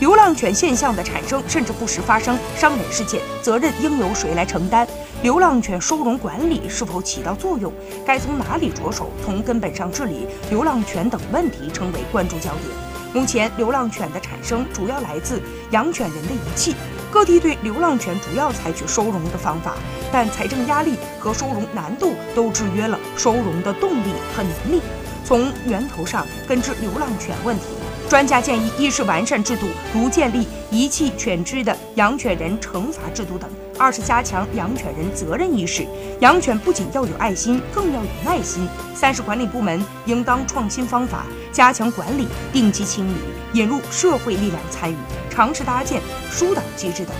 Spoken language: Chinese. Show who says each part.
Speaker 1: 流浪犬现象的产生，甚至不时发生伤人事件，责任应由谁来承担？流浪犬收容管理是否起到作用？该从哪里着手，从根本上治理流浪犬等问题成为关注焦点。目前，流浪犬的产生主要来自养犬人的遗弃，各地对流浪犬主要采取收容的方法，但财政压力和收容难度都制约了收容的动力和能力。从源头上根治流浪犬问题。专家建议：一是完善制度，如建立遗弃犬只的养犬人惩罚制度等；二是加强养犬人责任意识，养犬不仅要有爱心，更要有耐心；三是管理部门应当创新方法，加强管理，定期清理，引入社会力量参与，尝试搭建疏导机制等。